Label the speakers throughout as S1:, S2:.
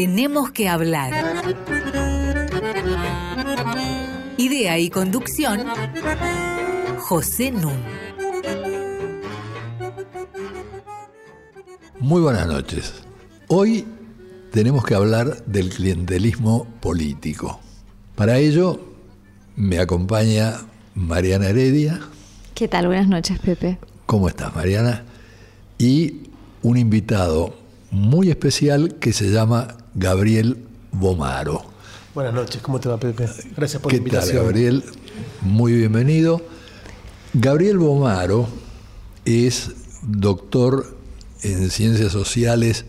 S1: Tenemos que hablar. Idea y conducción, José Nun.
S2: Muy buenas noches. Hoy tenemos que hablar del clientelismo político. Para ello me acompaña Mariana Heredia.
S3: ¿Qué tal? Buenas noches, Pepe.
S2: ¿Cómo estás, Mariana? Y un invitado muy especial que se llama Gabriel Bomaro.
S4: Buenas noches, ¿cómo te va, Pepe? Gracias por
S2: la
S4: invitación.
S2: ¿Qué tal, Gabriel? Muy bienvenido. Gabriel Bomaro es doctor en Ciencias Sociales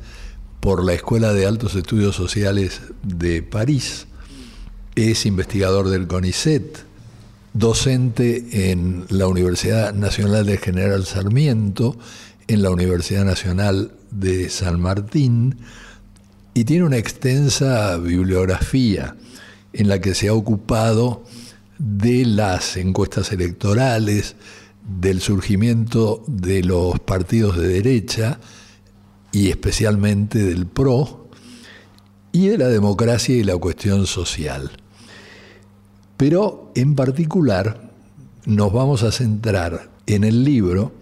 S2: por la Escuela de Altos Estudios Sociales de París. Es investigador del CONICET, docente en la Universidad Nacional de General Sarmiento, en la Universidad Nacional de San Martín, y tiene una extensa bibliografía en la que se ha ocupado de las encuestas electorales, del surgimiento de los partidos de derecha y especialmente del PRO, y de la democracia y la cuestión social. Pero en particular nos vamos a centrar en el libro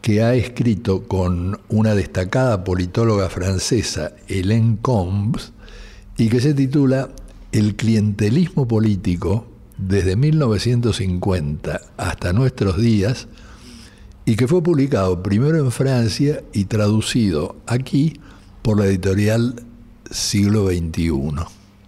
S2: que ha escrito con una destacada politóloga francesa, Hélène Combes, y que se titula El clientelismo político desde 1950 hasta nuestros días, y que fue publicado primero en Francia y traducido aquí por la editorial Siglo XXI.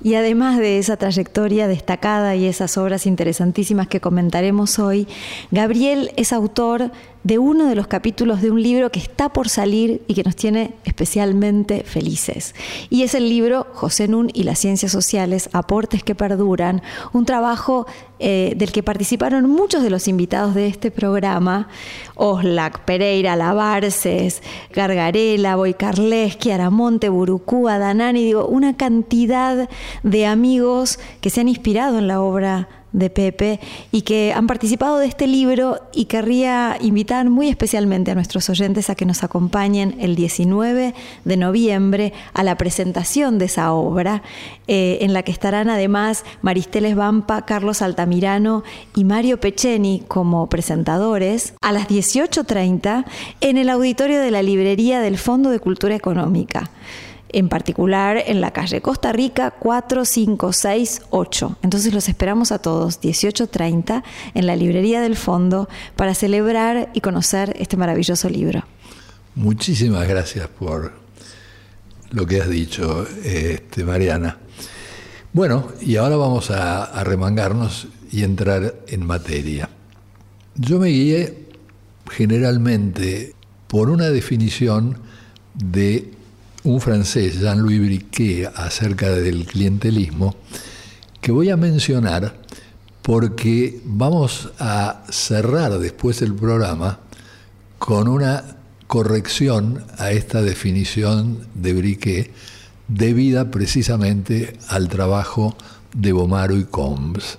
S3: Y además de esa trayectoria destacada y esas obras interesantísimas que comentaremos hoy, Gabriel es autor de uno de los capítulos de un libro que está por salir y que nos tiene especialmente felices. Y es el libro José Nun y las ciencias sociales, aportes que perduran, un trabajo eh, del que participaron muchos de los invitados de este programa, Oslak, Pereira, Lavarces, Gargarela, Boicarleski, Aramonte, Burucúa, Danani, digo, una cantidad de amigos que se han inspirado en la obra de Pepe y que han participado de este libro y querría invitar muy especialmente a nuestros oyentes a que nos acompañen el 19 de noviembre a la presentación de esa obra, eh, en la que estarán además Maristeles Vampa, Carlos Altamirano y Mario Pecheni como presentadores a las 18.30 en el auditorio de la librería del Fondo de Cultura Económica en particular en la calle Costa Rica 4568. Entonces los esperamos a todos, 18.30, en la librería del fondo, para celebrar y conocer este maravilloso libro.
S2: Muchísimas gracias por lo que has dicho, este, Mariana. Bueno, y ahora vamos a, a remangarnos y entrar en materia. Yo me guié generalmente por una definición de un francés, Jean-Louis Briquet, acerca del clientelismo, que voy a mencionar porque vamos a cerrar después el programa con una corrección a esta definición de Briquet debida precisamente al trabajo de Bomaro y Combs.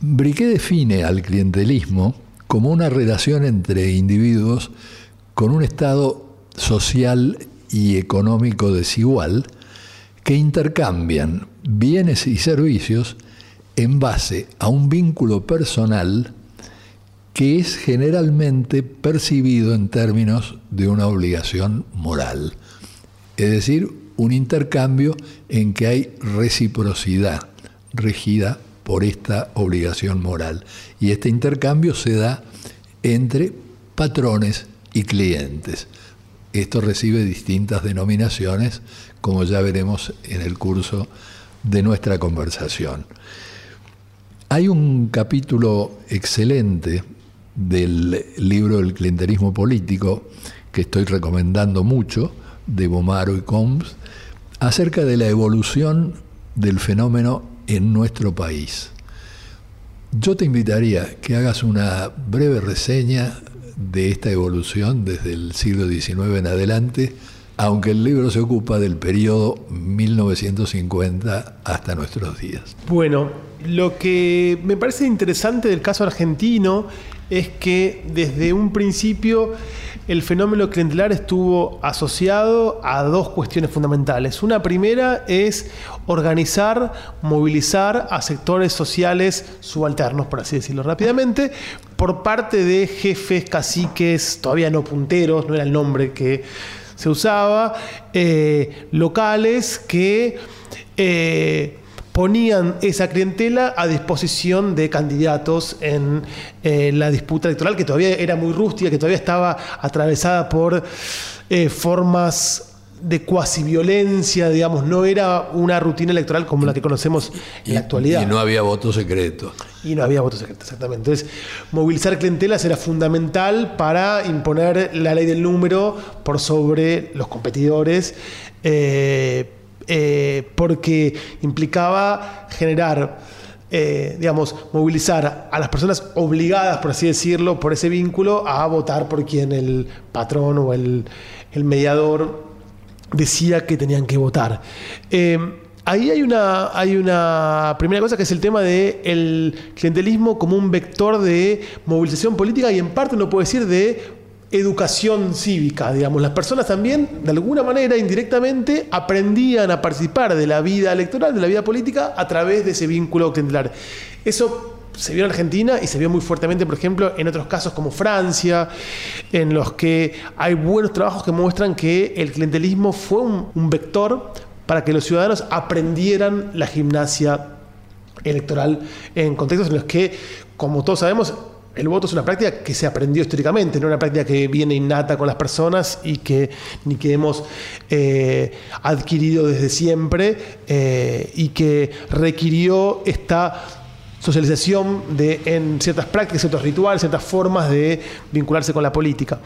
S2: Briquet define al clientelismo como una relación entre individuos con un estado social y económico desigual que intercambian bienes y servicios en base a un vínculo personal que es generalmente percibido en términos de una obligación moral. Es decir, un intercambio en que hay reciprocidad regida por esta obligación moral. Y este intercambio se da entre patrones y clientes. Esto recibe distintas denominaciones, como ya veremos en el curso de nuestra conversación. Hay un capítulo excelente del libro El clientelismo político, que estoy recomendando mucho, de Bomaro y Combs, acerca de la evolución del fenómeno en nuestro país. Yo te invitaría que hagas una breve reseña de esta evolución desde el siglo XIX en adelante, aunque el libro se ocupa del periodo 1950 hasta nuestros días.
S4: Bueno, lo que me parece interesante del caso argentino es que desde un principio el fenómeno clientelar estuvo asociado a dos cuestiones fundamentales. Una primera es organizar, movilizar a sectores sociales subalternos, por así decirlo rápidamente, por parte de jefes, caciques, todavía no punteros, no era el nombre que se usaba, eh, locales que eh, ponían esa clientela a disposición de candidatos en eh, la disputa electoral, que todavía era muy rústica, que todavía estaba atravesada por formas de cuasi violencia, digamos, no era una rutina electoral como la que conocemos en la actualidad.
S2: Y no había voto secreto.
S4: Y no había voto secreto, exactamente. Entonces, movilizar clientelas era fundamental para imponer la ley del número por sobre los competidores, eh, eh, porque implicaba generar eh, digamos, movilizar a las personas obligadas, por así decirlo, por ese vínculo, a votar por quien el patrón o el, el mediador decía que tenían que votar. Eh, ahí hay una, hay una primera cosa que es el tema del el clientelismo como un vector de movilización política y en parte uno puede decir de educación cívica, digamos. Las personas también, de alguna manera, indirectamente, aprendían a participar de la vida electoral, de la vida política, a través de ese vínculo clientelar. Eso se vio en Argentina y se vio muy fuertemente, por ejemplo, en otros casos como Francia, en los que hay buenos trabajos que muestran que el clientelismo fue un, vector para que los ciudadanos aprendieran la gimnasia electoral en contextos en los que, como todos sabemos, el voto es una práctica que se aprendió históricamente, no una práctica que viene innata con las personas y que ni que hemos eh, adquirido desde siempre eh, y que requirió esta socialización de, en ciertas prácticas, ciertos rituales, ciertas formas de vincularse con la política.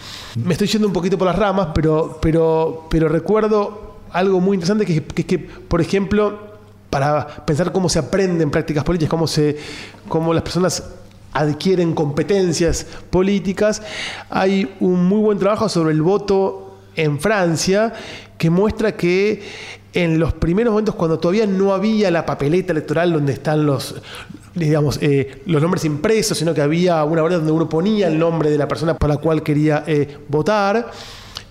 S4: Me estoy yendo un poquito por las ramas, pero, pero, pero recuerdo algo muy interesante que es que, por ejemplo, para pensar cómo se aprenden prácticas políticas, cómo, se, cómo las personas adquieren competencias políticas, hay un muy buen trabajo sobre el voto en Francia que muestra que en los primeros momentos, cuando todavía no había la papeleta electoral donde están los, digamos, eh, los nombres impresos, sino que había una hora donde uno ponía el nombre de la persona por la cual quería eh, votar.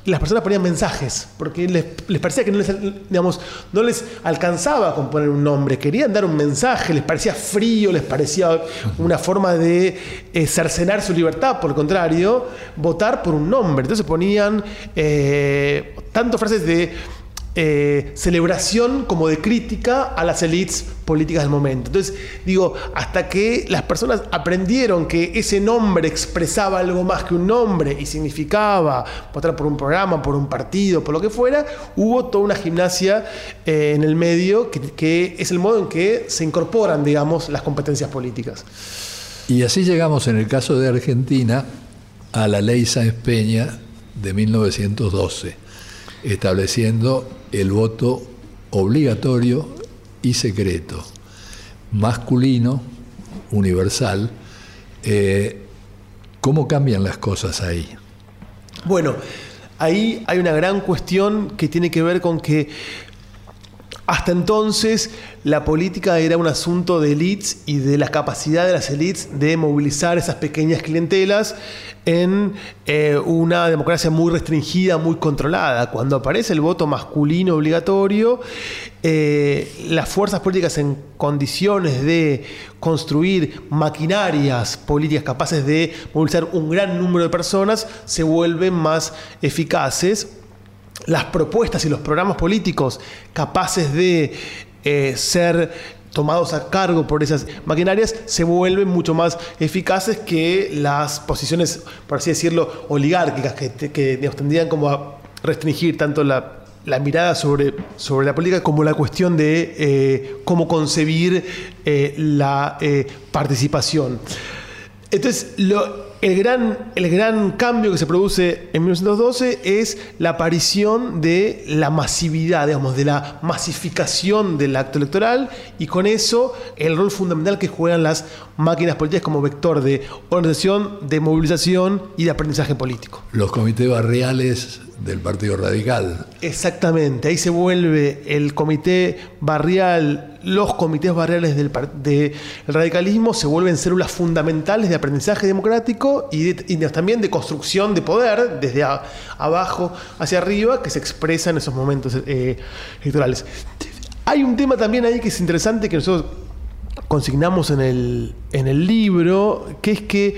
S4: Las personas ponían mensajes, porque les, parecía que no les, digamos, no les alcanzaba con poner un nombre, querían dar un mensaje, les parecía frío, les parecía una forma de eh, cercenar su libertad, por el contrario, votar por un nombre. Entonces ponían tanto frases de eh, celebración como de crítica a las élites políticas del momento. Entonces, digo, hasta que las personas aprendieron que ese nombre expresaba algo más que un nombre y significaba votar por un programa, por un partido, por lo que fuera, hubo toda una gimnasia eh, en el medio que, que es el modo en que se incorporan, digamos, las competencias políticas.
S2: Y así llegamos en el caso de Argentina a la ley Sáenz Peña de 1912, estableciendo el voto obligatorio y secreto, masculino, universal. Eh, ¿Cómo cambian las cosas ahí?
S4: Bueno, ahí hay una gran cuestión que tiene que ver con que hasta entonces la política era un asunto de elites y de la capacidad de las elites de movilizar esas pequeñas clientelas en eh, una democracia muy restringida, muy controlada. Cuando aparece el voto masculino obligatorio, eh, las fuerzas políticas en condiciones de construir maquinarias políticas capaces de movilizar un gran número de personas se vuelven más eficaces las propuestas y los programas políticos capaces de eh, ser tomados a cargo por esas maquinarias se vuelven mucho más eficaces que las posiciones, por así decirlo, oligárquicas que, que tendrían como a restringir tanto la, mirada sobre, sobre, la política como la cuestión de eh, cómo concebir eh, la participación. Entonces, lo, el gran, el gran cambio que se produce en 1912 es la aparición de la masividad, digamos, de la masificación del acto electoral y con eso el rol fundamental que juegan las máquinas políticas como vector de organización, de movilización y de aprendizaje político.
S2: Los comités barriales del Partido Radical.
S4: Exactamente, ahí se vuelve el comité barrial, los comités barriales del, radicalismo se vuelven células fundamentales de aprendizaje democrático y, también de construcción de poder desde abajo hacia arriba que se expresa en esos momentos eh, electorales. Hay un tema también ahí que es interesante que nosotros consignamos en el, en el libro, que es que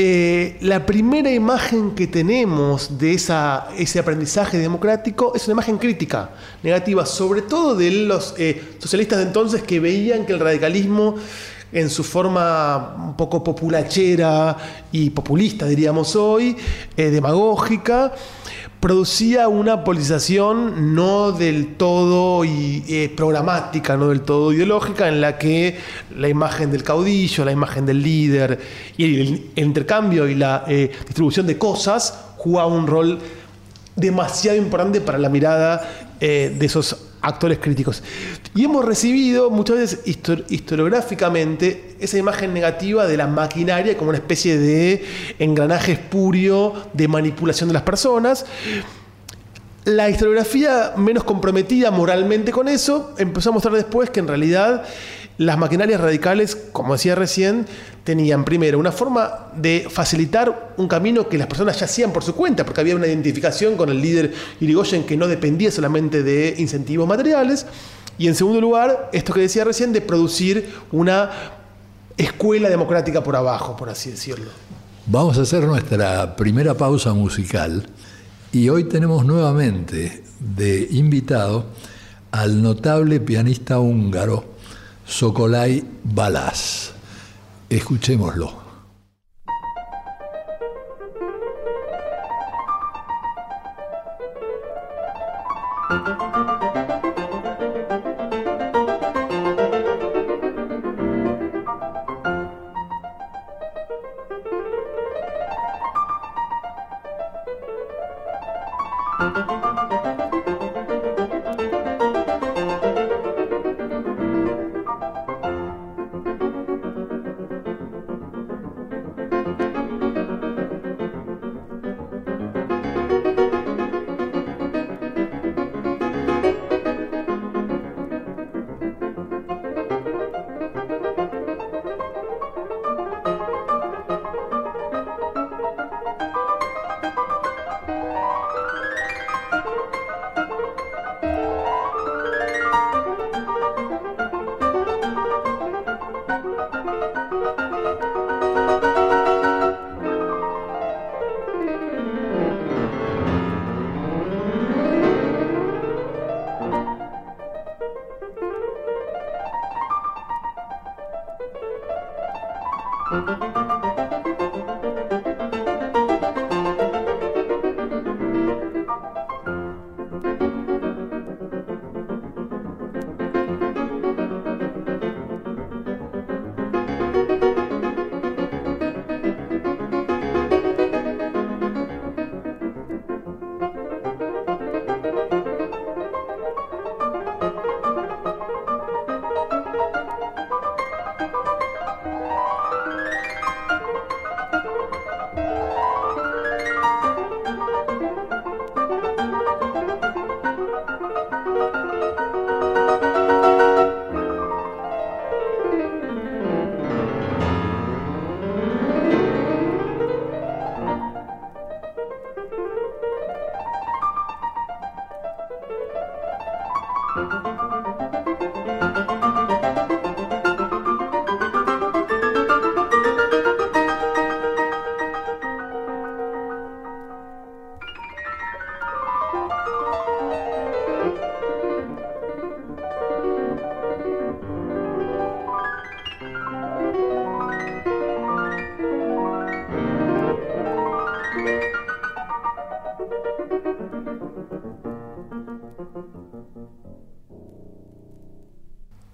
S4: eh, la primera imagen que tenemos de ese aprendizaje democrático es una imagen crítica, negativa, sobre todo de los eh, socialistas de entonces que veían que el radicalismo en su forma un poco populachera y populista, diríamos hoy, eh, demagógica, producía una politización no del todo y, eh, programática, no del todo ideológica, en la que la imagen del caudillo, la imagen del líder y el, intercambio y la eh, distribución de cosas jugaba un rol demasiado importante para la mirada eh, de esos actores críticos. Y hemos recibido muchas veces historiográficamente esa imagen negativa de la maquinaria como una especie de engranaje espurio de manipulación de las personas. La historiografía menos comprometida moralmente con eso empezó a mostrar después que en realidad las maquinarias radicales, como decía recién, tenían primero una forma de facilitar un camino que las personas ya hacían por su cuenta, porque había una identificación con el líder Irigoyen que no dependía solamente de incentivos materiales. Y en segundo lugar, esto que decía recién, de producir una escuela democrática por abajo, por así decirlo.
S2: Vamos a hacer nuestra primera pausa musical y hoy tenemos nuevamente de invitado al notable pianista húngaro Sokolai Balás. Escuchémoslo.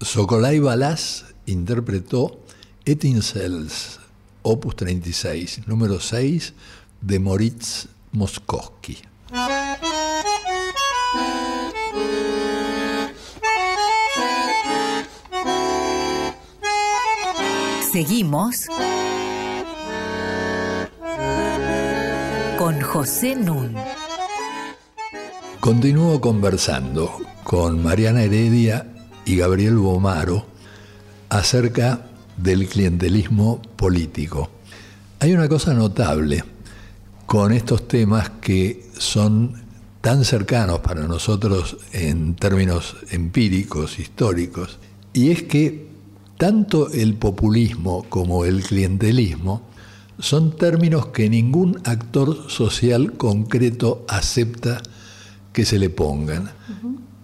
S2: Sokolai Balás interpretó Etincelles, opus 36, número 6, de Moritz Moskowski.
S1: Seguimos con José Nun.
S2: Continúo conversando con Mariana Heredia y Gabriel Bomaro acerca del clientelismo político. Hay una cosa notable con estos temas que son tan cercanos para nosotros en términos empíricos, históricos, y es que tanto el populismo como el clientelismo son términos que ningún actor social concreto acepta que se le pongan.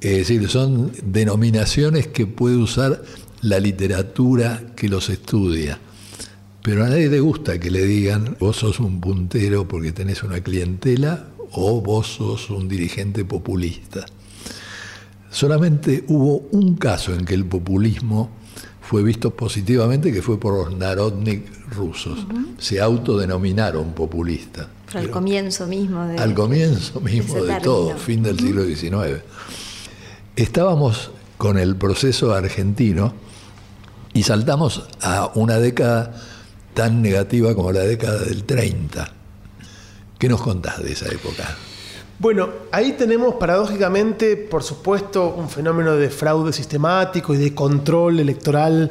S2: Es decir, son denominaciones que puede usar la literatura que los estudia. Pero a nadie le gusta que le digan, vos sos un puntero porque tenés una clientela o vos sos un dirigente populista. Solamente hubo un caso en que el populismo fue visto positivamente, que fue por los narodnik rusos. Se autodenominaron populistas.
S3: al comienzo mismo de,
S2: Al comienzo mismo de, todo, fin del siglo XIX. Estábamos con el proceso argentino y saltamos a una década tan negativa como la década del 30. ¿Qué nos contás de esa época?
S4: Bueno, ahí tenemos paradójicamente, por supuesto, un fenómeno de fraude sistemático y de control electoral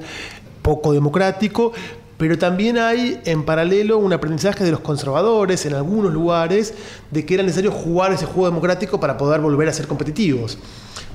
S4: poco democrático, pero también hay en paralelo un aprendizaje de los conservadores en algunos lugares de que era necesario jugar ese juego democrático para poder volver a ser competitivos.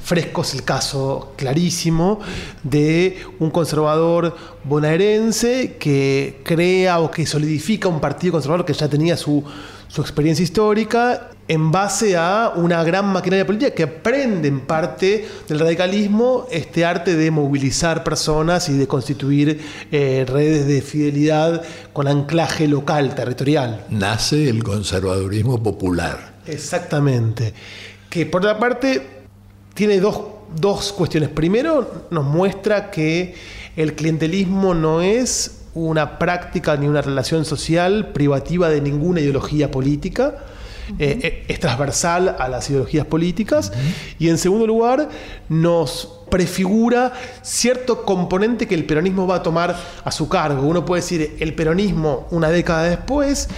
S4: Fresco es el caso clarísimo de un conservador bonaerense que crea o que solidifica un partido conservador que ya tenía su, su experiencia histórica en base a una gran maquinaria política que aprende en parte del radicalismo este arte de movilizar personas y de constituir eh, redes de fidelidad con anclaje local, territorial.
S2: Nace el conservadurismo popular.
S4: Exactamente. Que por otra parte tiene dos, dos cuestiones. Primero, nos muestra que el clientelismo no es una práctica ni una relación social privativa de ninguna ideología política. Eh, es transversal a las ideologías políticas. Y en segundo lugar, nos prefigura cierto componente que el peronismo va a tomar a su cargo. Uno puede decir, el peronismo una década después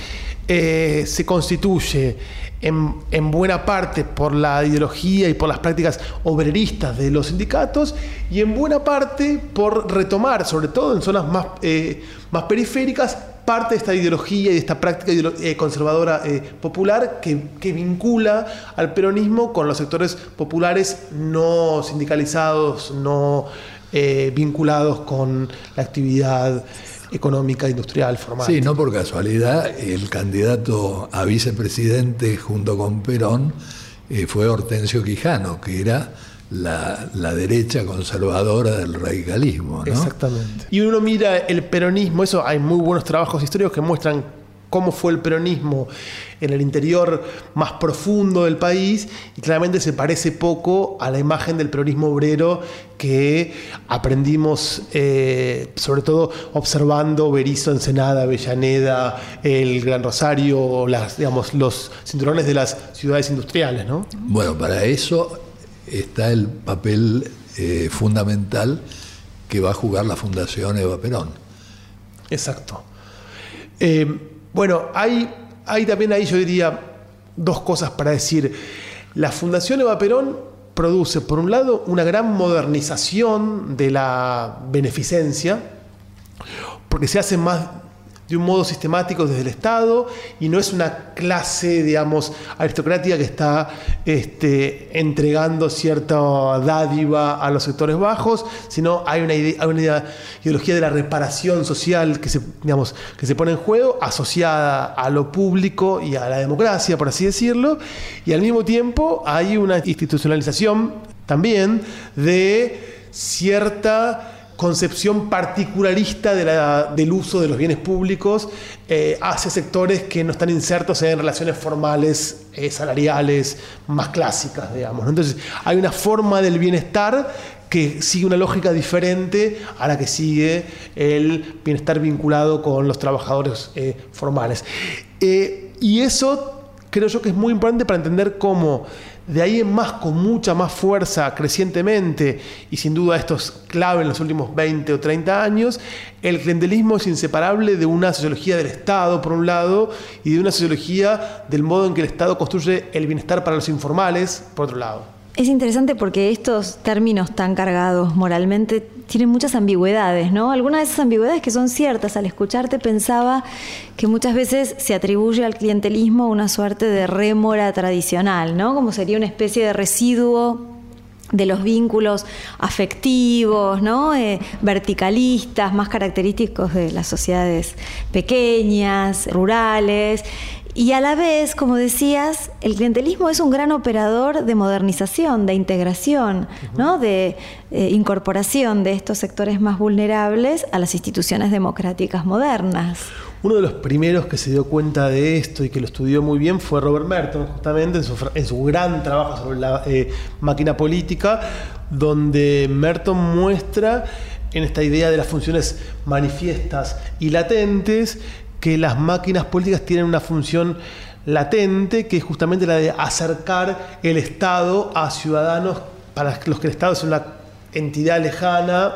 S4: eh, se constituye en, buena parte por la ideología y por las prácticas obreristas de los sindicatos y en buena parte por retomar, sobre todo en zonas más, eh, más periféricas, parte de esta ideología y de esta práctica eh, conservadora popular que, que, vincula al peronismo con los sectores populares no sindicalizados, no vinculados con la actividad económica, industrial, formal.
S2: Sí, no por casualidad, el candidato a vicepresidente junto con Perón eh, fue Hortensio Quijano, que era la, la, derecha conservadora del radicalismo. ¿no?
S4: Exactamente. Y uno mira el peronismo, eso hay muy buenos trabajos históricos que muestran cómo fue el peronismo en el interior más profundo del país y claramente se parece poco a la imagen del peronismo obrero que aprendimos sobre todo observando Berizo, Ensenada, Avellaneda, el Gran Rosario, las, digamos, los cinturones de las ciudades industriales. ¿no?
S2: Bueno, para eso está el papel eh, fundamental que va a jugar la Fundación Eva Perón.
S4: Exacto. Eh, bueno, hay, hay también ahí yo diría dos cosas para decir. La Fundación Eva Perón produce, por un lado, una gran modernización de la beneficencia, porque se hace más de un modo sistemático desde el Estado y no es una clase, digamos, aristocrática que está este, entregando cierta dádiva a los sectores bajos, sino hay una, una ideología de la reparación social que se, digamos, que se pone en juego, asociada a lo público y a la democracia, por así decirlo, y al mismo tiempo hay una institucionalización también de cierta concepción particularista del uso de los bienes públicos eh, hacia sectores que no están insertos en relaciones formales, eh, salariales, más clásicas, digamos. Entonces, hay una forma del bienestar que sigue una lógica diferente a la que sigue el bienestar vinculado con los trabajadores eh, formales. y eso creo yo que es muy importante para entender cómo de ahí en más, con mucha más fuerza, crecientemente, y sin duda esto es clave en los últimos 20 o 30 años, el clientelismo es inseparable de una sociología del Estado, por un lado, y de una sociología del modo en que el Estado construye el bienestar para los informales, por otro lado.
S3: Es interesante porque estos términos tan cargados moralmente tienen muchas ambigüedades, ¿no? Algunas de esas ambigüedades que son ciertas. Al escucharte pensaba que muchas veces se atribuye al clientelismo una suerte de rémora tradicional, ¿no? Como sería una especie de residuo de los vínculos afectivos, ¿no? Eh, verticalistas, más característicos de las sociedades pequeñas, rurales, y a la vez, como decías, el clientelismo es un gran operador de modernización, de integración, ¿no? de eh, incorporación de estos sectores más vulnerables a las instituciones democráticas modernas.
S4: Uno de los primeros que se dio cuenta de esto y que lo estudió muy bien fue Robert Merton, justamente en su, gran trabajo sobre la eh, máquina política, donde Merton muestra en esta idea de las funciones manifiestas y latentes que las máquinas políticas tienen una función latente, que es justamente la de acercar el Estado a ciudadanos para los que el Estado es una entidad lejana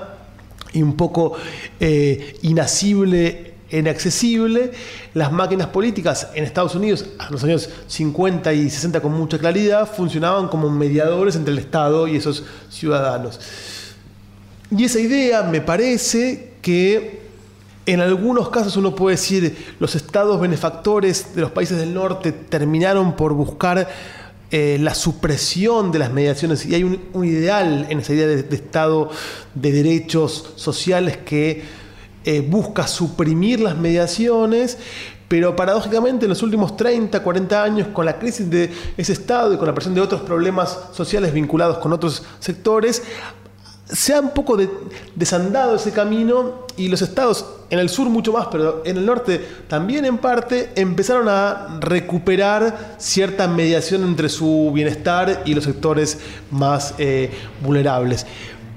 S4: y un poco eh, inasible, inaccesible. Las máquinas políticas en Estados Unidos, en los años 50 y 60 con mucha claridad, funcionaban como mediadores entre el Estado y esos ciudadanos. Y esa idea me parece que en algunos casos uno puede decir los estados benefactores de los países del norte terminaron por buscar eh, la supresión de las mediaciones. Y hay un, ideal en esa idea de, estado de derechos sociales que eh, busca suprimir las mediaciones, pero paradójicamente en los últimos 30, 40 años, con la crisis de ese Estado y con la presión de otros problemas sociales vinculados con otros sectores, se ha un poco desandado ese camino y los estados, en el sur mucho más, pero en el norte también en parte, empezaron a recuperar cierta mediación entre su bienestar y los sectores más eh, vulnerables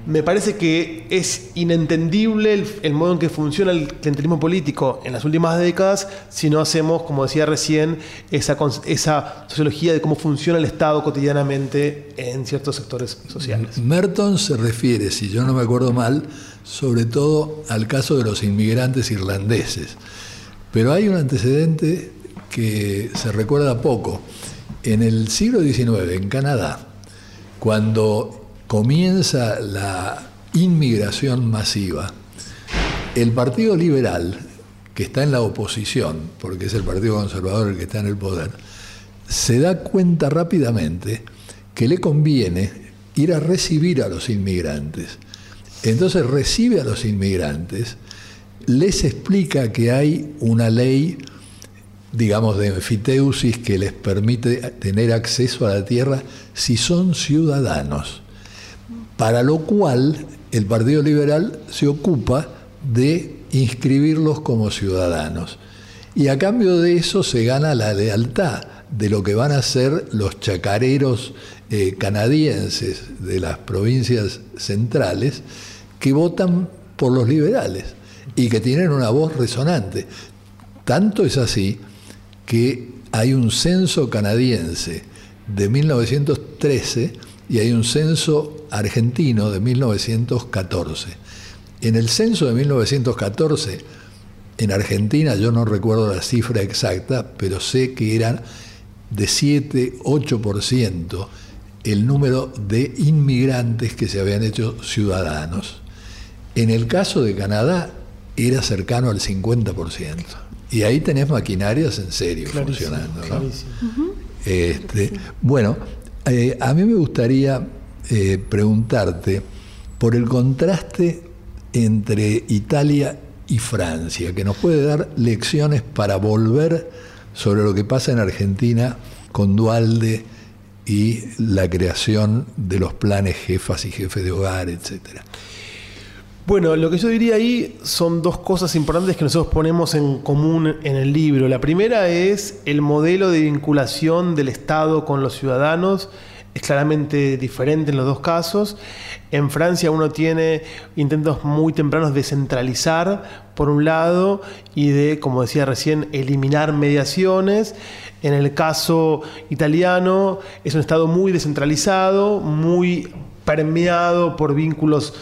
S4: me parece que es inentendible el, modo en que funciona el clientelismo político en las últimas décadas si no hacemos, como decía recién, esa, esa sociología de cómo funciona el Estado cotidianamente en ciertos sectores sociales.
S2: Merton se refiere, si yo no me acuerdo mal, sobre todo al caso de los inmigrantes irlandeses. Pero hay un antecedente que se recuerda poco. En el siglo XIX, en Canadá, cuando comienza la inmigración masiva, el Partido Liberal, que está en la oposición, porque es el Partido Conservador el que está en el poder, se da cuenta rápidamente que le conviene ir a recibir a los inmigrantes. Entonces recibe a los inmigrantes, les explica que hay una ley, digamos, de enfiteusis que les permite tener acceso a la tierra si son ciudadanos para lo cual el Partido Liberal se ocupa de inscribirlos como ciudadanos. Y a cambio de eso se gana la lealtad de lo que van a ser los chacareros eh, canadienses de las provincias centrales que votan por los liberales y que tienen una voz resonante. Tanto es así que hay un censo canadiense de 1913 y hay un censo argentino de 1914. En el censo de 1914, en Argentina, yo no recuerdo la cifra exacta, pero sé que eran de 7-8% el número de inmigrantes que se habían hecho ciudadanos. En el caso de Canadá era cercano al 50%. Y ahí tenés maquinarias en serio funcionando. Este, bueno, eh, a mí me gustaría eh, preguntarte por el contraste entre Italia y Francia, que nos puede dar lecciones para volver sobre lo que pasa en Argentina con Dualde y la creación de los planes jefas y jefes de hogar, etcétera.
S4: Bueno, lo que yo diría ahí son dos cosas importantes que nosotros ponemos en común en el libro. La primera es el modelo de vinculación del Estado con los ciudadanos es claramente diferente en los dos casos. En Francia uno tiene intentos muy tempranos de centralizar, por un lado, y de, como decía recién, eliminar mediaciones. En el caso italiano es un Estado muy descentralizado, muy permeado por vínculos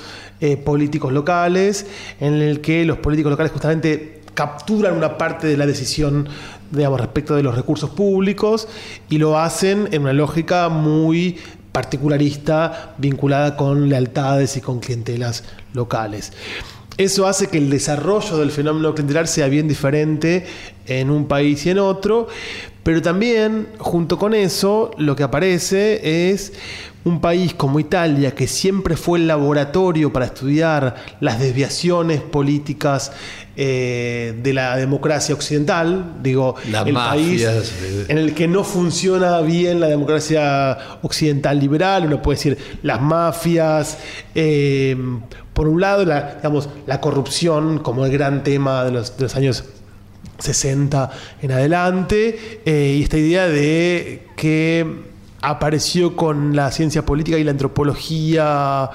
S4: eh, políticos locales, en el que los políticos locales justamente capturan una parte de la decisión digamos, respecto de los recursos públicos y lo hacen en una lógica muy particularista vinculada con lealtades y con clientelas locales. Eso hace que el desarrollo del fenómeno clientelar sea bien diferente en un país y en otro, pero también, junto con eso, lo que aparece es un país como Italia, que siempre fue el laboratorio para estudiar las desviaciones políticas eh, de la democracia occidental, digo, el país en el que no funciona bien la democracia occidental liberal, uno puede decir las mafias, eh, por un lado, la, digamos, la corrupción como el gran tema de los, de los años 60 en adelante, eh, y esta idea de que apareció con la ciencia política y la antropología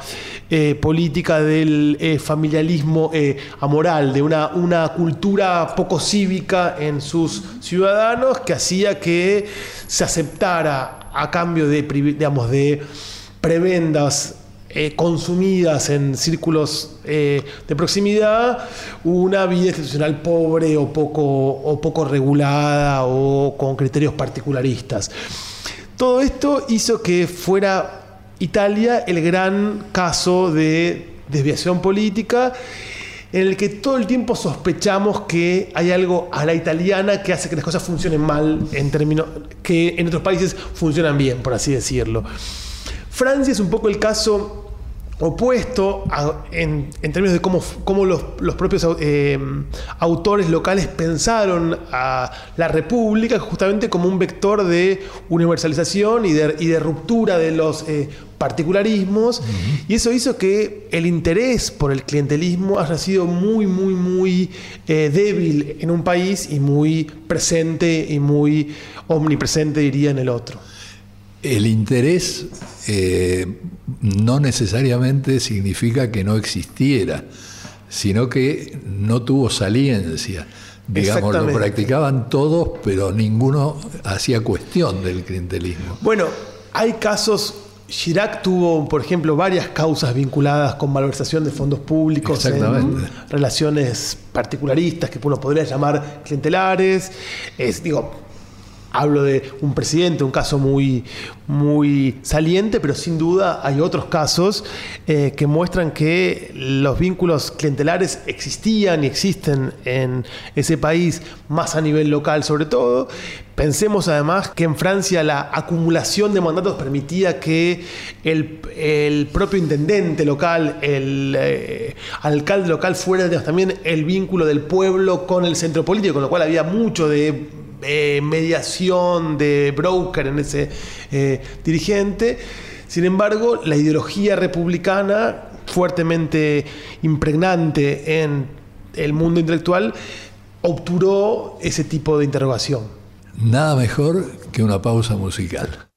S4: eh, política del eh, familialismo eh, amoral, de una, una cultura poco cívica en sus ciudadanos que hacía que se aceptara a cambio de, digamos, de prebendas consumidas en círculos de proximidad, una vida institucional pobre o poco, o poco regulada o con criterios particularistas. Todo esto hizo que fuera Italia el gran caso de desviación política en el que todo el tiempo sospechamos que hay algo a la italiana que hace que las cosas funcionen mal en términos que en otros países funcionan bien, por así decirlo. Francia es un poco el caso opuesto en, términos de cómo, cómo los, propios eh, autores locales pensaron a la República justamente como un vector de universalización y de, y de ruptura de los eh, particularismos, y eso hizo que el interés por el clientelismo haya sido muy, muy, muy eh, débil en un país y muy presente y muy omnipresente, diría, en el otro.
S2: El interés eh, no necesariamente significa que no existiera, sino que no tuvo saliencia. Digamos, lo practicaban todos, pero ninguno hacía cuestión del clientelismo.
S4: Bueno, hay casos Chirac tuvo, por ejemplo, varias causas vinculadas con malversación de fondos públicos, en relaciones particularistas que uno podría llamar clientelares. Es, digo, Hablo de un presidente, un caso muy, muy saliente, pero sin duda hay otros casos eh, que muestran que los vínculos clientelares existían y existen en ese país, más a nivel local sobre todo. Pensemos además que en Francia la acumulación de mandatos permitía que el, propio intendente local, el eh, alcalde local fuera también el vínculo del pueblo con el centro político, con lo cual había mucho de mediación de broker en ese eh, dirigente. Sin embargo, la ideología republicana, fuertemente impregnante en el mundo intelectual, obturó ese tipo de interrogación.
S2: Nada mejor que una pausa musical.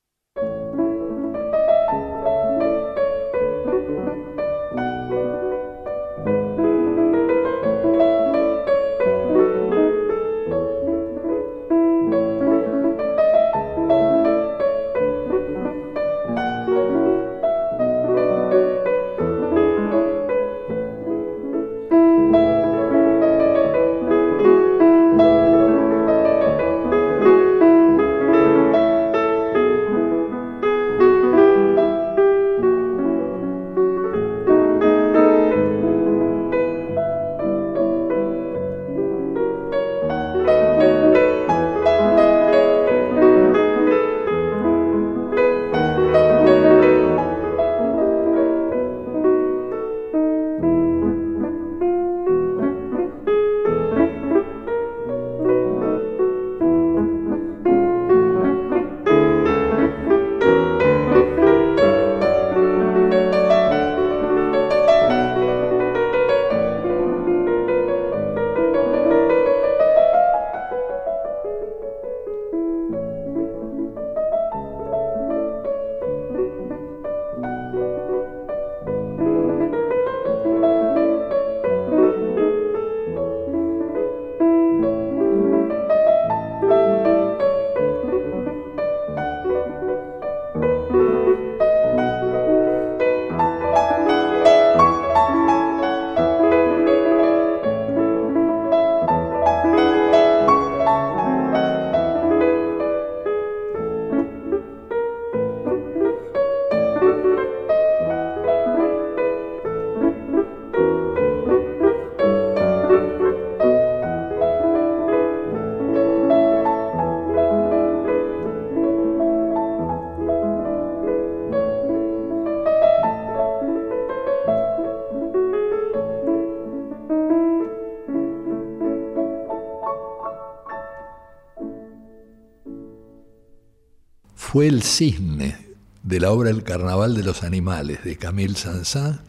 S2: Fue el cisne de la obra El Carnaval de los Animales de Camille Saint-Saëns,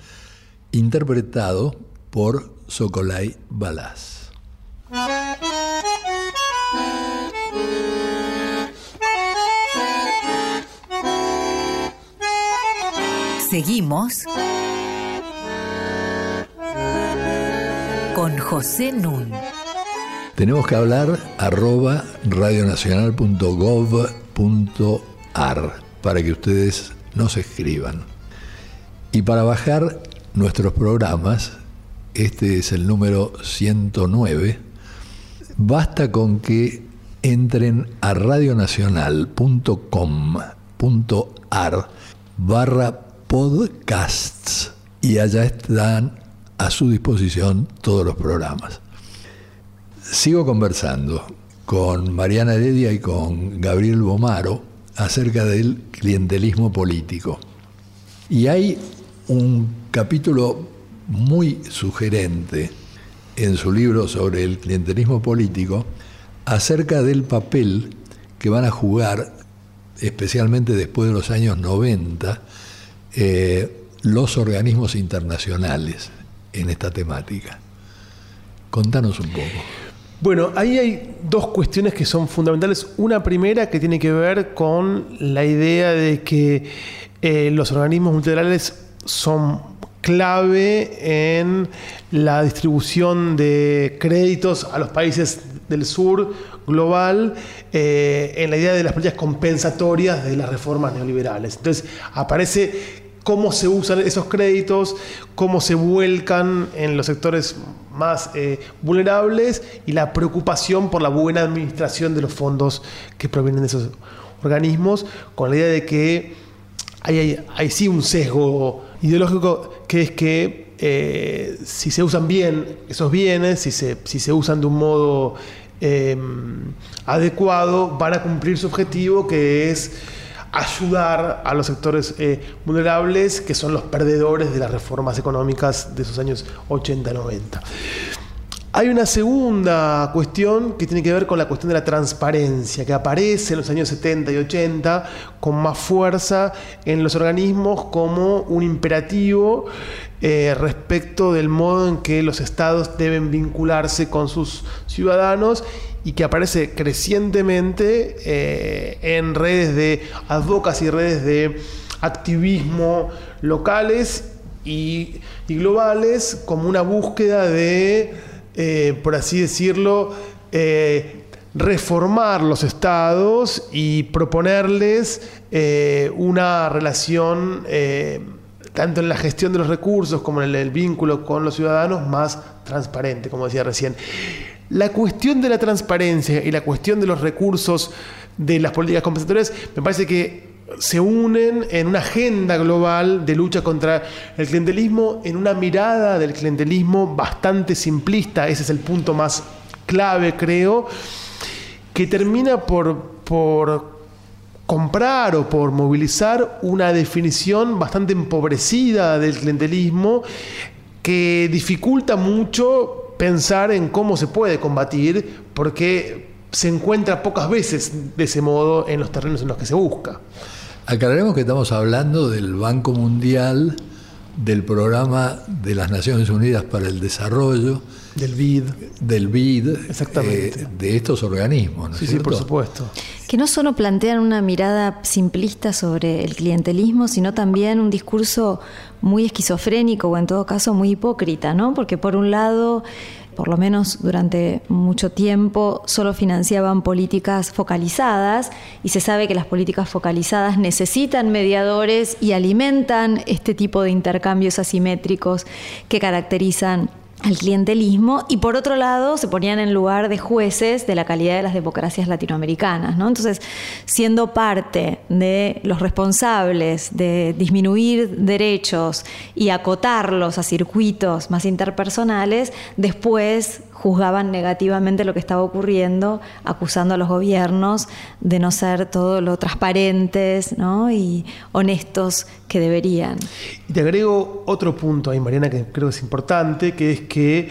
S2: interpretado por Sokolai Balaz.
S1: Seguimos con José Nun.
S2: Tenemos que hablar arroba radionacional.gov.ar para que ustedes nos escriban. Y para bajar nuestros programas, este es el número 109, basta con que entren a radionacional.com.ar barra podcasts y allá están a su disposición todos los programas. Sigo conversando con Mariana Heredia y con Gabriel Bomaro acerca del clientelismo político. Y hay un capítulo muy sugerente en su libro sobre el clientelismo político acerca del papel que van a jugar, especialmente después de los años 90, eh, los organismos internacionales en esta temática. Contanos un poco.
S4: Bueno, ahí hay dos cuestiones que son fundamentales. Una primera que tiene que ver con la idea de que eh, los organismos multilaterales son clave en la distribución de créditos a los países del sur global eh, en la idea de las políticas compensatorias de las reformas neoliberales. Entonces aparece cómo se usan esos créditos, cómo se vuelcan en los sectores más eh, vulnerables y la preocupación por la buena administración de los fondos que provienen de esos organismos, con la idea de que hay, sí un sesgo ideológico que es que eh, si se usan bien esos bienes, si se, si se usan de un modo eh, adecuado, van a cumplir su objetivo que es ayudar a los sectores eh, vulnerables que son los perdedores de las reformas económicas de esos años 80-90. Hay una segunda cuestión que tiene que ver con la cuestión de la transparencia, que aparece en los años 70 y 80 con más fuerza en los organismos como un imperativo eh, respecto del modo en que los estados deben vincularse con sus ciudadanos y que aparece crecientemente eh, en redes de advocacy, redes de activismo locales y, globales como una búsqueda de, eh, por así decirlo, eh, reformar los estados y proponerles una relación tanto en la gestión de los recursos como en el vínculo con los ciudadanos más transparente, como decía recién. La cuestión de la transparencia y la cuestión de los recursos de las políticas compensatorias me parece que se unen en una agenda global de lucha contra el clientelismo, en una mirada del clientelismo bastante simplista, ese es el punto más clave creo, que termina por, por comprar o por movilizar una definición bastante empobrecida del clientelismo que dificulta mucho pensar en cómo se puede combatir, porque se encuentra pocas veces de ese modo en los terrenos en los que se busca.
S2: Aclaremos que estamos hablando del Banco Mundial, del Programa de las Naciones Unidas para el Desarrollo,
S4: del BID.
S2: Del BID.
S4: Exactamente.
S2: Eh, de estos organismos, ¿no
S4: Sí, sí, por supuesto.
S3: Que no solo plantean una mirada simplista sobre el clientelismo, sino también un discurso muy esquizofrénico o en todo caso muy hipócrita, ¿no? Porque por un lado por lo menos durante mucho tiempo, solo financiaban políticas focalizadas y se sabe que las políticas focalizadas necesitan mediadores y alimentan este tipo de intercambios asimétricos que caracterizan al clientelismo y por otro lado se ponían en lugar de jueces de la calidad de las democracias latinoamericanas. ¿no? Entonces, siendo parte de los responsables de disminuir derechos y acotarlos a circuitos más interpersonales, después juzgaban negativamente lo que estaba ocurriendo, acusando a los gobiernos de no ser todo lo transparentes y honestos que deberían.
S4: Y te agrego otro punto ahí, Mariana, que creo que es importante, que es que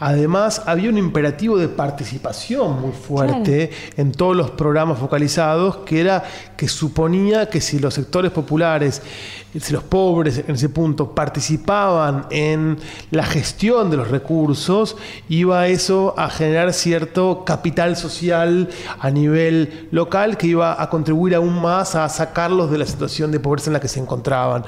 S4: Además, había un imperativo de participación muy fuerte en todos los programas focalizados, que era que suponía que si los sectores populares, si los pobres en ese punto participaban en la gestión de los recursos, iba eso a generar cierto capital social a nivel local que iba a contribuir aún más a sacarlos de la situación de pobreza en la que se encontraban.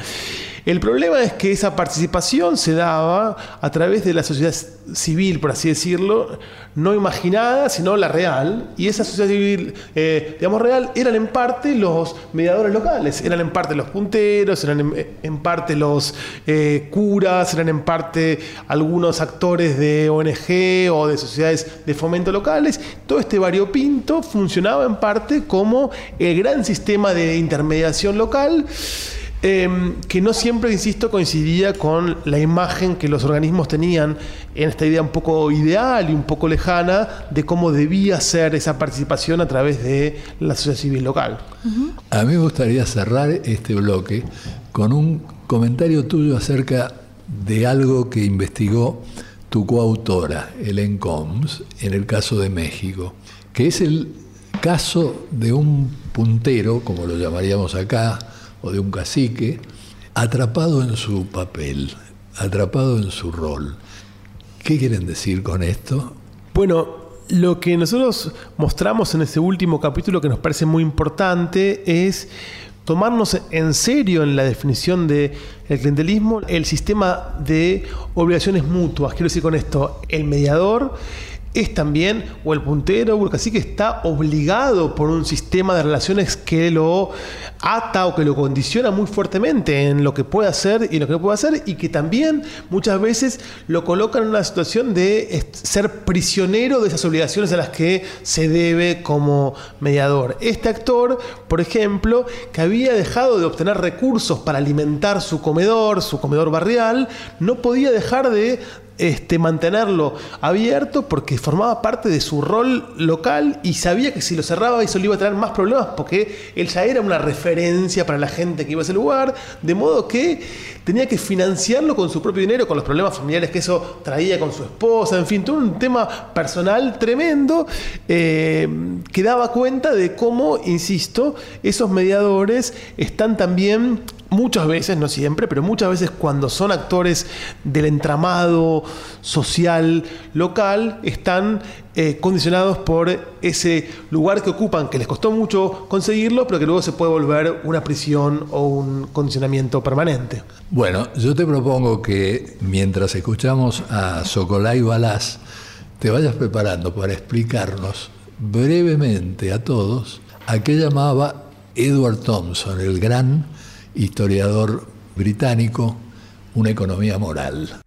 S4: El problema es que esa participación se daba a través de la sociedad civil, por así decirlo, no imaginada, sino la real. Y esa sociedad civil, eh, digamos, real, eran en parte los mediadores locales, eran en parte los punteros, eran en, parte los eh, curas, eran en parte algunos actores de ONG o de sociedades de fomento locales. Todo este variopinto funcionaba en parte como el gran sistema de intermediación local. Em, que no siempre, insisto, coincidía con la imagen que los organismos tenían en esta idea un poco ideal y un poco lejana de cómo debía ser esa participación a través de la sociedad civil local.
S2: A mí me gustaría cerrar este bloque con un comentario tuyo acerca de algo que investigó tu coautora, Helen Combs, en el caso de México, que es el caso de un puntero, como lo llamaríamos acá, o de un cacique, atrapado en su papel, atrapado en su rol. ¿Qué quieren decir con esto?
S4: Bueno, lo que nosotros mostramos en este último capítulo que nos parece muy importante es tomarnos en serio en la definición del el clientelismo el sistema de obligaciones mutuas. Quiero decir con esto, el mediador es también, o el puntero o el cacique está obligado por un sistema de relaciones que lo ata o que lo condiciona muy fuertemente en lo que puede hacer y lo que no puede hacer y que también muchas veces lo coloca en una situación de ser prisionero de esas obligaciones a las que se debe como mediador. Este actor, por ejemplo, que había dejado de obtener recursos para alimentar su comedor, su comedor barrial, no podía dejar de este, mantenerlo abierto porque formaba parte de su rol local y sabía que si lo cerraba eso le iba a traer más problemas porque él ya era una referencia para la gente que iba a ese lugar, de modo que tenía que financiarlo con su propio dinero, con los problemas familiares que eso traía con su esposa, en fin, todo un tema personal tremendo eh, que daba cuenta de cómo, insisto, esos mediadores están también muchas veces, no siempre, pero muchas veces cuando son actores del entramado social local, están eh, condicionados por ese lugar que ocupan, que les costó mucho conseguirlo, pero que luego se puede volver una prisión o un condicionamiento permanente.
S2: Bueno, yo te propongo que mientras escuchamos a Socolay Balás, te vayas preparando para explicarnos brevemente a todos a qué llamaba Edward Thompson, el gran historiador británico, una economía moral.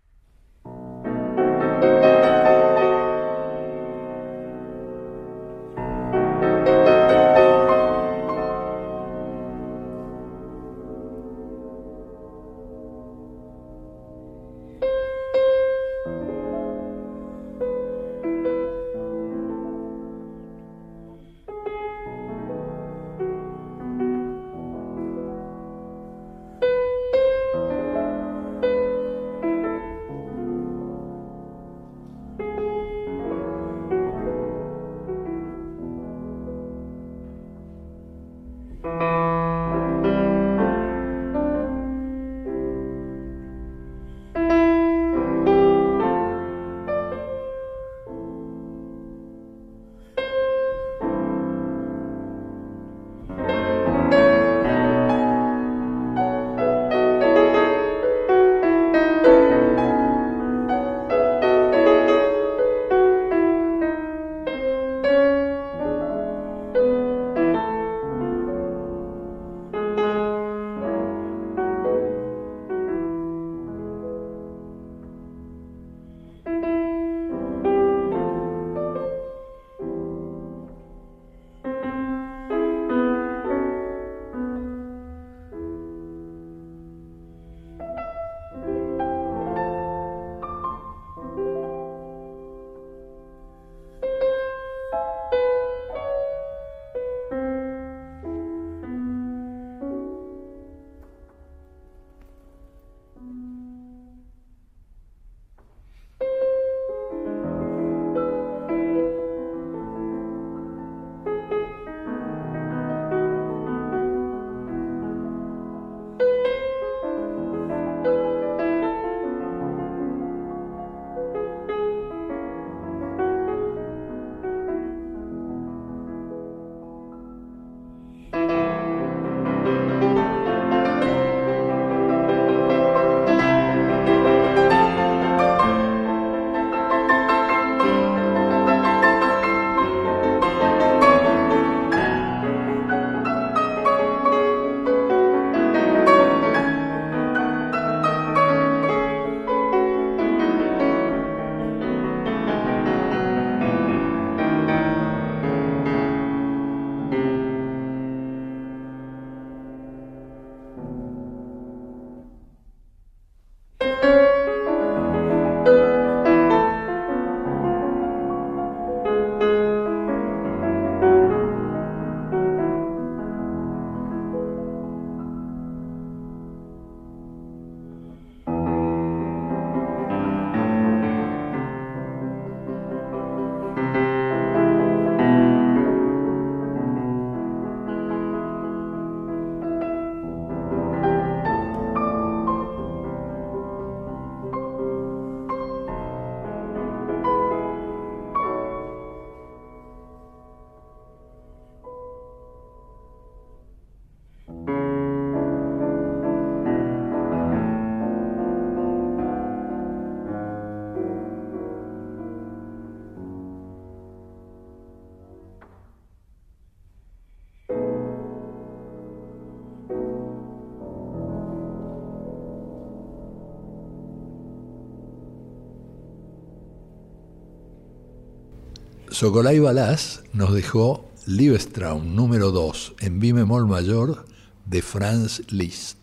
S2: Socolay Balás nos dejó Liebestraum número 2 en mi bemol mayor de Franz Liszt.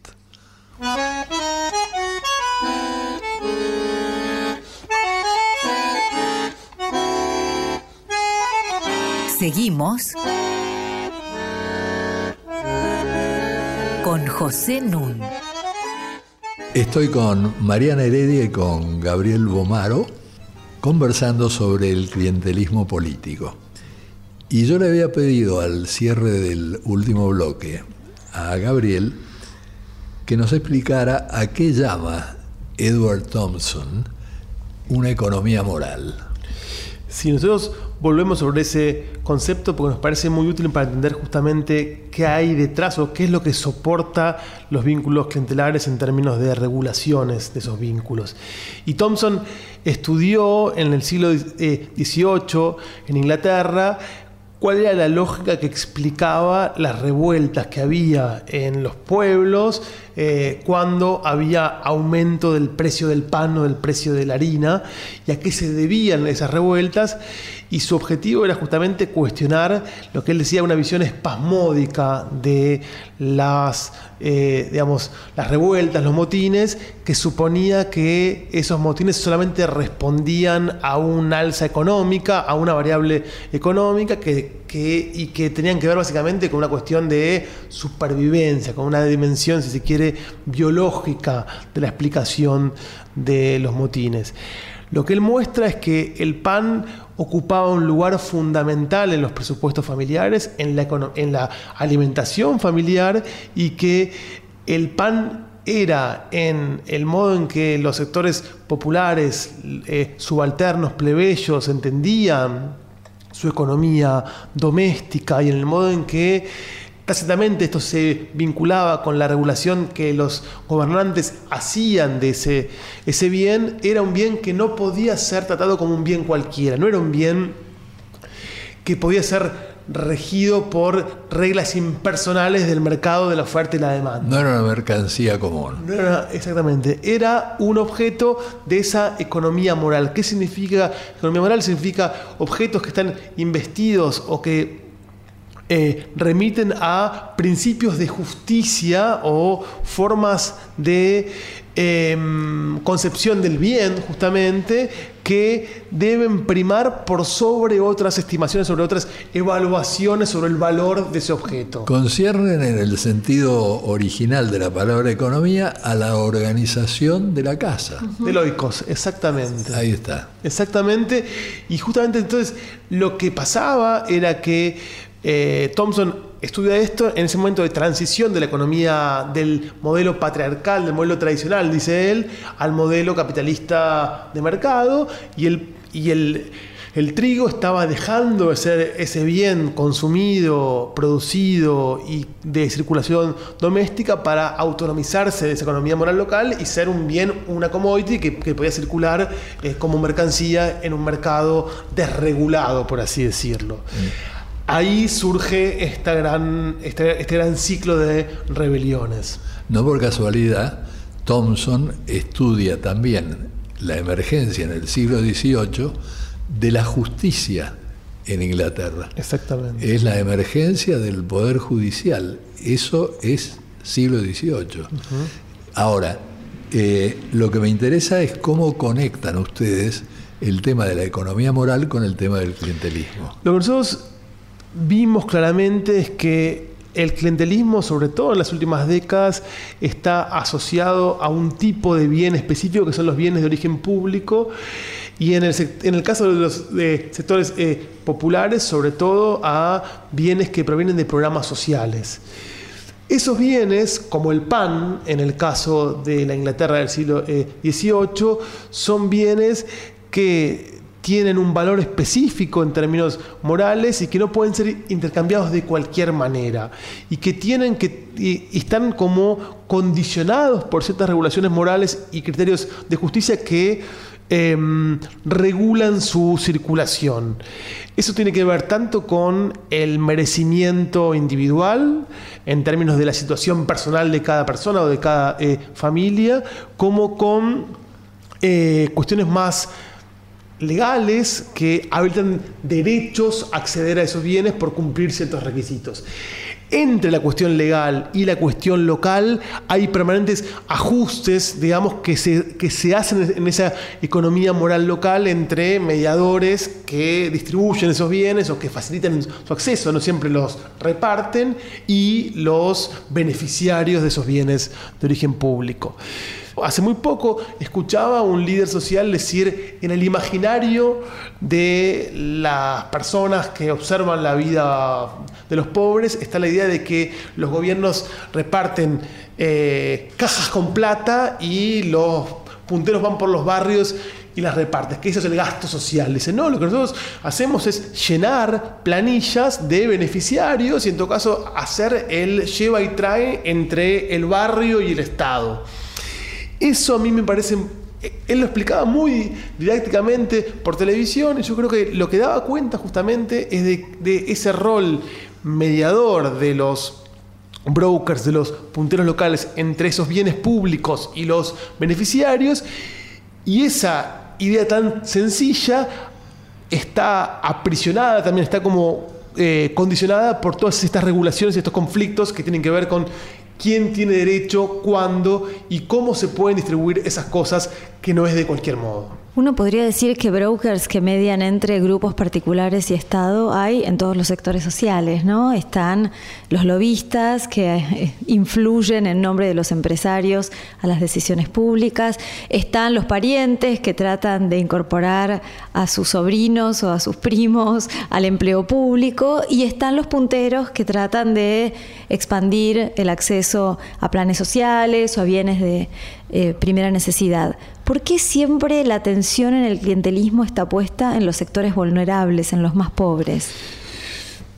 S1: Seguimos con José Nun.
S2: Estoy con Mariana Heredia y con Gabriel Bomaro conversando sobre el clientelismo político. Y yo le había pedido al cierre del último bloque a Gabriel que nos explicara a qué llama Edward Thompson una economía moral.
S4: Si nosotros volvemos sobre ese concepto porque nos parece muy útil para entender justamente qué hay detrás o qué es lo que soporta los vínculos clientelares en términos de regulaciones de esos vínculos. Y Thompson estudió en el siglo XVIII eh, en Inglaterra cuál era la lógica que explicaba las revueltas que había en los pueblos eh, cuando había aumento del precio del pan o del precio de la harina y a qué se debían esas revueltas y su objetivo era justamente cuestionar lo que él decía una visión espasmódica de las, eh, digamos, las revueltas, los motines, que suponía que esos motines solamente respondían a un alza económica, a una variable económica que, y que tenían que ver básicamente con una cuestión de supervivencia, con una dimensión, si se quiere, biológica de la explicación de los motines. Lo que él muestra es que el pan ocupaba un lugar fundamental en los presupuestos familiares, en la, en la alimentación familiar y que el pan era en el modo en que los sectores populares, eh, subalternos, plebeyos, entendían su economía doméstica y en el modo en que Tácitamente esto se vinculaba con la regulación que los gobernantes hacían de ese, ese bien. Era un bien que no podía ser tratado como un bien cualquiera, no era un bien que podía ser regido por reglas impersonales del mercado de la oferta y la demanda.
S2: No era una mercancía común.
S4: No era, exactamente. Era un objeto de esa economía moral. ¿Qué significa economía moral? Significa objetos que están investidos o que eh, remiten a principios de justicia o formas de em, concepción del bien, justamente, que deben primar por sobre otras estimaciones, sobre otras evaluaciones sobre el valor de ese objeto.
S2: Conciernen en el sentido original de la palabra economía a la organización de la casa.
S4: De loicos, exactamente.
S2: Ahí está.
S4: Exactamente. Y justamente entonces lo que pasaba era que eh, Thompson estudia esto en ese momento de transición de la economía del modelo patriarcal, del modelo tradicional, dice él, al modelo capitalista de mercado y el, y el, el trigo estaba dejando de ser ese bien consumido, producido y de circulación doméstica para autonomizarse de esa economía moral local y ser un bien, una commodity que, podía circular eh, como mercancía en un mercado desregulado, por así decirlo. Mm ahí surge esta gran, este, este, gran ciclo de rebeliones.
S2: No por casualidad, Thompson estudia también la emergencia en el siglo XVIII de la justicia en Inglaterra.
S4: Exactamente.
S2: Es la emergencia del poder judicial. Eso es siglo XVIII. Ahora, eh, lo que me interesa es cómo conectan ustedes el tema de la economía moral con el tema del clientelismo.
S4: Lo que nosotros vimos claramente es que el clientelismo, sobre todo en las últimas décadas, está asociado a un tipo de bien específico que son los bienes de origen público y en el, en el caso de los sectores eh, populares, sobre todo a bienes que provienen de programas sociales. Esos bienes, como el pan, en el caso de la Inglaterra del siglo XVIII, eh, son bienes que tienen un valor específico en términos morales y que no pueden ser intercambiados de cualquier manera y que tienen que están como condicionados por ciertas regulaciones morales y criterios de justicia que em, regulan su circulación. Eso tiene que ver tanto con el merecimiento individual, en términos de la situación personal de cada persona o de cada eh, familia, como con eh, cuestiones más legales que habilitan derechos a acceder a esos bienes por cumplir ciertos requisitos entre la cuestión legal y la cuestión local hay permanentes ajustes, digamos, que se, que se hacen en esa economía moral local entre mediadores que distribuyen esos bienes o que facilitan su acceso, no siempre los reparten, y los beneficiarios de esos bienes de origen público. Hace muy poco escuchaba a un líder social decir en el imaginario de las personas que observan la vida de los pobres está la idea de que los gobiernos reparten eh, cajas con plata y los punteros van por los barrios y las reparten, que eso es el gasto social. Dice, no, lo que nosotros hacemos es llenar planillas de beneficiarios y en todo caso hacer el lleva y trae entre el barrio y el Estado. Eso a mí me parece, él lo explicaba muy didácticamente por televisión y yo creo que lo que daba cuenta justamente es de, ese rol mediador de los brokers, de los punteros locales entre esos bienes públicos y los beneficiarios y esa idea tan sencilla está aprisionada, también está como eh, condicionada por todas estas regulaciones y estos conflictos que tienen que ver con quién tiene derecho, cuándo y cómo se pueden distribuir esas cosas que no es de cualquier modo.
S3: Uno podría decir que brokers que median entre grupos particulares y Estado hay en todos los sectores sociales, ¿no? Están los lobistas que eh, influyen en nombre de los empresarios a las decisiones públicas, están los parientes que tratan de incorporar a sus sobrinos o a sus primos al empleo público y están los punteros que tratan de expandir el acceso a planes sociales o a bienes de eh, primera necesidad. ¿Por qué siempre la atención en el clientelismo está puesta en los sectores vulnerables, en los más pobres?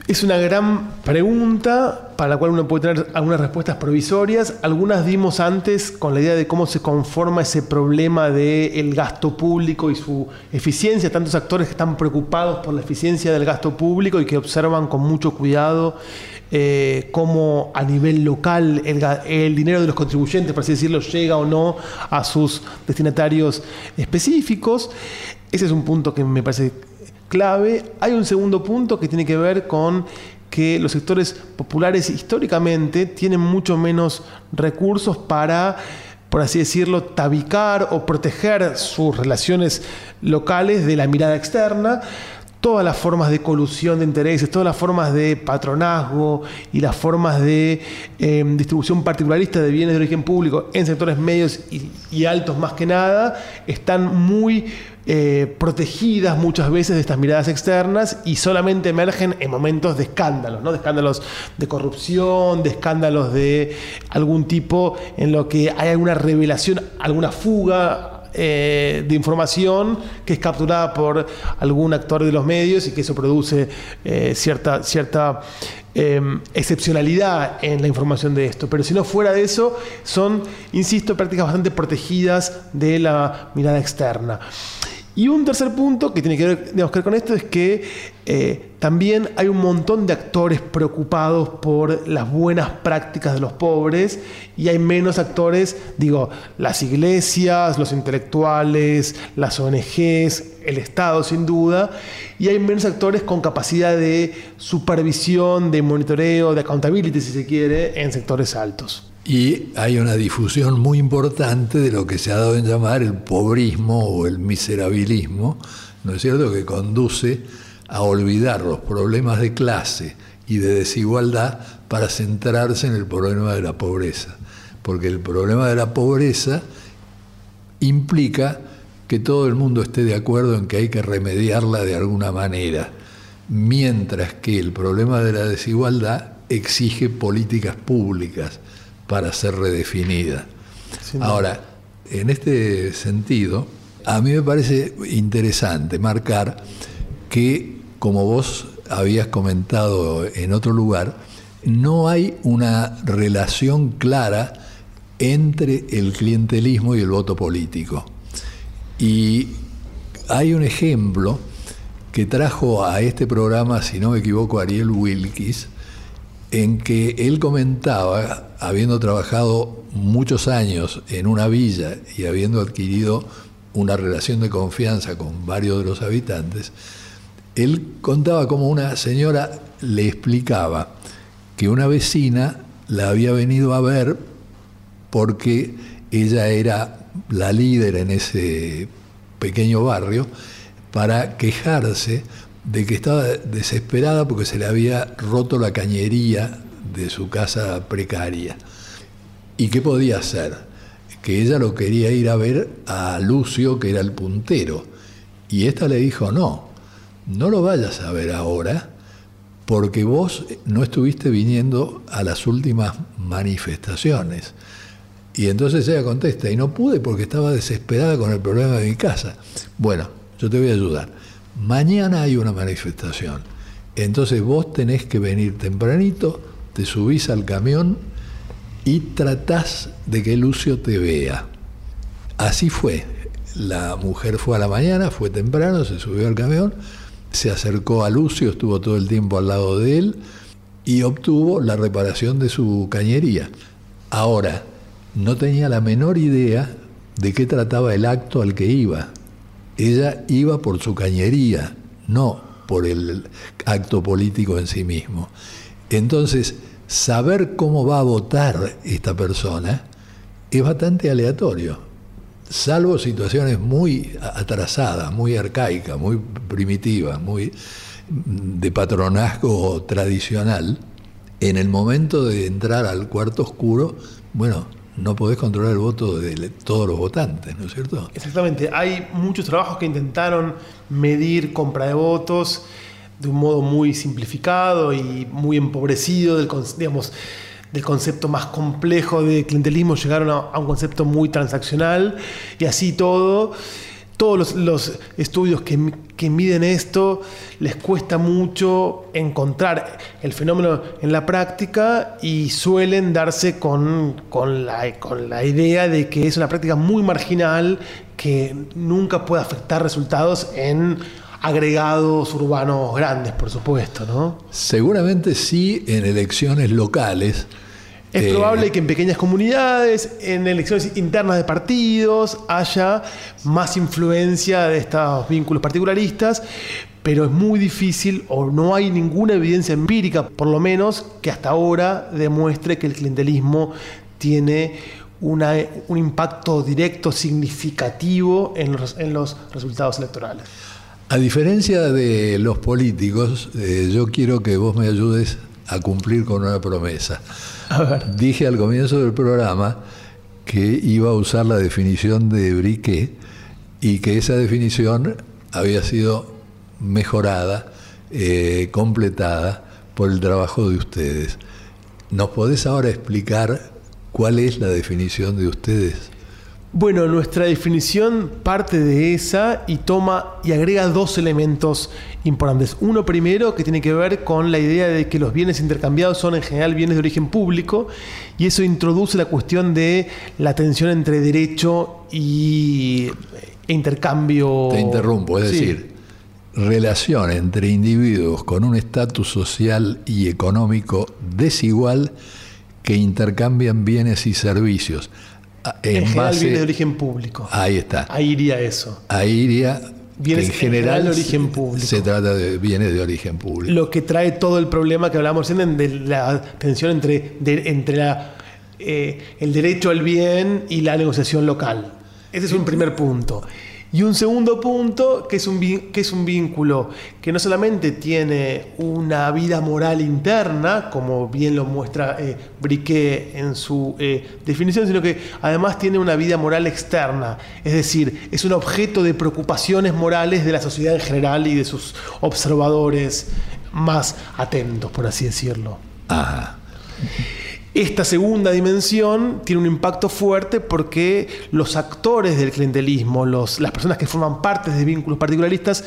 S4: Es una gran pregunta para la cual uno puede tener algunas respuestas provisorias. Algunas dimos antes con la idea de cómo se conforma ese problema del gasto público y su eficiencia. Tantos actores que están preocupados por la eficiencia del gasto público y que observan con mucho cuidado eh, cómo a nivel local el, dinero de los contribuyentes, por así decirlo, llega o no a sus destinatarios específicos. Ese es un punto que me parece clave. Hay un segundo punto que tiene que ver con que los sectores populares históricamente tienen mucho menos recursos para por así decirlo, tabicar o proteger sus relaciones locales de la mirada externa todas las formas de colusión de intereses, todas las formas de patronazgo y las formas de em, distribución particularista de bienes de origen público en sectores medios y, altos más que nada, están muy eh, protegidas muchas veces de estas miradas externas y solamente emergen en momentos de escándalos, ¿no? de escándalos de corrupción, de escándalos de algún tipo en lo que hay alguna revelación, alguna fuga eh, de información que es capturada por algún actor de los medios y que eso produce eh, cierta, cierta em, excepcionalidad en la información de esto. Pero si no fuera de eso, son, insisto, prácticas bastante protegidas de la mirada externa. Y un tercer punto que tiene que ver, con esto es que eh, también hay un montón de actores preocupados por las buenas prácticas de los pobres y hay menos actores, digo, las iglesias, los intelectuales, las ONGs, el Estado sin duda, y hay menos actores con capacidad de supervisión, de monitoreo, de accountability si se quiere, en sectores altos.
S2: Y hay una difusión muy importante de lo que se ha dado en llamar el pobrismo o el miserabilismo, ¿no es cierto?, que conduce a olvidar los problemas de clase y de desigualdad para centrarse en el problema de la pobreza. Porque el problema de la pobreza implica que todo el mundo esté de acuerdo en que hay que remediarla de alguna manera, mientras que el problema de la desigualdad exige políticas públicas para ser redefinida. Ahora, en este sentido, a mí me parece interesante marcar que, como vos habías comentado en otro lugar, no hay una relación clara entre el clientelismo y el voto político. Y hay un ejemplo que trajo a este programa, si no me equivoco, Ariel Wilkis, en que él comentaba, habiendo trabajado muchos años en una villa y habiendo adquirido una relación de confianza con varios de los habitantes, él contaba como una señora le explicaba que una vecina la había venido a ver porque ella era la líder en ese pequeño barrio para quejarse de que estaba desesperada porque se le había roto la cañería de su casa precaria. ¿Y qué podía hacer? Que ella lo quería ir a ver a Lucio, que era el puntero. Y esta le dijo, no, no lo vayas a ver ahora, porque vos no estuviste viniendo a las últimas manifestaciones. Y entonces ella contesta, y no pude porque estaba desesperada con el problema de mi casa. Bueno, yo te voy a ayudar. Mañana hay una manifestación. Entonces vos tenés que venir tempranito, te subís al camión y tratás de que Lucio te vea. Así fue. La mujer fue a la mañana, fue temprano, se subió al camión, se acercó a Lucio, estuvo todo el tiempo al lado de él y obtuvo la reparación de su cañería. Ahora, no tenía la menor idea de qué trataba el acto al que iba. Ella iba por su cañería, no por el acto político en sí mismo. Entonces, saber cómo va a votar esta persona es bastante aleatorio, salvo situaciones muy atrasadas, muy arcaicas, muy primitivas, muy de patronazgo tradicional. En el momento de entrar al cuarto oscuro, bueno, no podés controlar el voto de todos los votantes, ¿no es cierto?
S4: Exactamente. Hay muchos trabajos que intentaron medir compra de votos de un modo muy simplificado y muy empobrecido del, digamos, del concepto más complejo de clientelismo, llegaron a un concepto muy transaccional y así todo todos los, estudios que, miden esto les cuesta mucho encontrar el fenómeno en la práctica y suelen darse con, la, con la idea de que es una práctica muy marginal que nunca puede afectar resultados en agregados urbanos grandes, por supuesto, ¿no?
S2: Seguramente sí en elecciones locales,
S4: es eh, probable que en pequeñas comunidades, en elecciones internas de partidos, haya más influencia de estos vínculos particularistas, pero es muy difícil o no hay ninguna evidencia empírica, por lo menos, que hasta ahora demuestre que el clientelismo tiene un impacto directo significativo en los, resultados electorales.
S2: A diferencia de los políticos, eh, yo quiero que vos me ayudes a cumplir con una promesa. Dije al comienzo del programa que iba a usar la definición de Briquet y que esa definición había sido mejorada, eh, completada por el trabajo de ustedes. ¿Nos podés ahora explicar cuál es la definición de ustedes?
S4: Bueno, nuestra definición parte de esa y toma y agrega dos elementos importantes. Uno primero que tiene que ver con la idea de que los bienes intercambiados son en general bienes de origen público y eso introduce la cuestión de la tensión entre derecho y e intercambio.
S2: Te interrumpo, es decir, relación entre individuos con un estatus social y económico desigual que intercambian bienes y servicios
S4: en, general viene de origen público.
S2: Ahí está.
S4: Ahí iría eso.
S2: Ahí iría bienes en general, de origen público. Se trata de bienes de origen público.
S4: Lo que trae todo el problema que hablamos recién de la tensión entre, entre la, eh, el derecho al bien y la negociación local. Ese es un primer punto. Y un segundo punto, que es un, que es un vínculo que no solamente tiene una vida moral interna, como bien lo muestra eh, Briquet en su eh, definición, sino que además tiene una vida moral externa. Es decir, es un objeto de preocupaciones morales de la sociedad en general y de sus observadores más atentos, por así decirlo.
S2: Ajá.
S4: Esta segunda dimensión tiene un impacto fuerte porque los actores del clientelismo, las personas que forman parte de vínculos particularistas,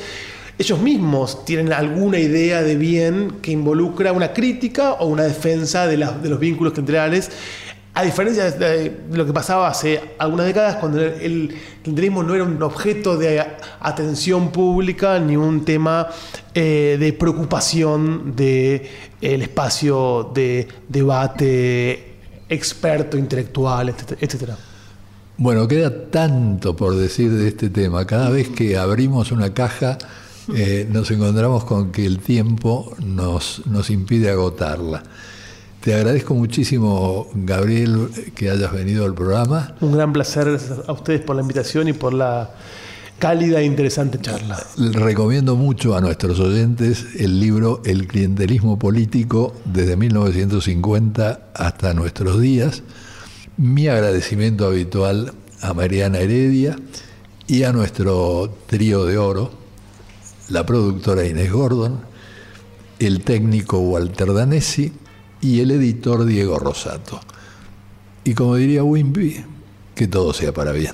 S4: ellos mismos tienen alguna idea de bien que involucra una crítica o una defensa de, los vínculos clientelares a diferencia de lo que pasaba hace algunas décadas, cuando el clientelismo no era un objeto de atención pública ni un tema eh, de preocupación del el espacio de debate experto, intelectual, etc.
S2: Bueno, queda tanto por decir de este tema. Cada vez que abrimos una caja eh, nos encontramos con que el tiempo nos, nos impide agotarla. Te agradezco muchísimo, Gabriel, que hayas venido al programa.
S4: Un gran placer a ustedes por la invitación y por la cálida e interesante charla.
S2: Recomiendo mucho a nuestros oyentes el libro El clientelismo político desde 1950 hasta nuestros días. Mi agradecimiento habitual a Mariana Heredia y a nuestro trío de oro, la productora Inés Gordon, el técnico Walter Danesi y el editor Diego Rosato. Y como diría Wimpy, que todo sea para bien.